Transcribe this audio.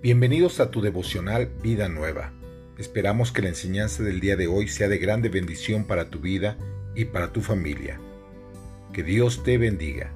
Bienvenidos a tu devocional Vida Nueva. Esperamos que la enseñanza del día de hoy sea de grande bendición para tu vida y para tu familia. Que Dios te bendiga.